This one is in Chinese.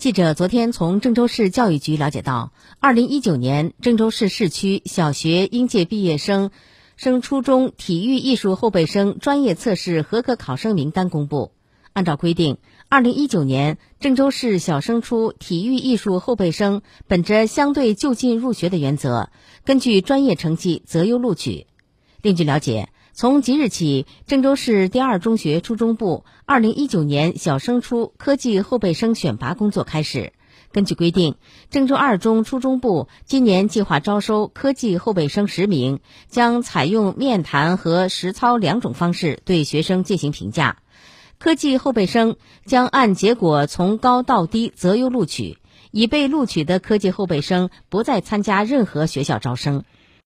记者昨天从郑州市教育局了解到，二零一九年郑州市市区小学应届毕业生、升初中体育艺术后备生专业测试合格考生名单公布。按照规定，二零一九年郑州市小升初体育艺术后备生本着相对就近入学的原则，根据专业成绩择优录取。另据了解。从即日起，郑州市第二中学初中部二零一九年小升初科技后备生选拔工作开始。根据规定，郑州二中初中部今年计划招收科技后备生十名，将采用面谈和实操两种方式对学生进行评价。科技后备生将按结果从高到低择优录取，已被录取的科技后备生不再参加任何学校招生。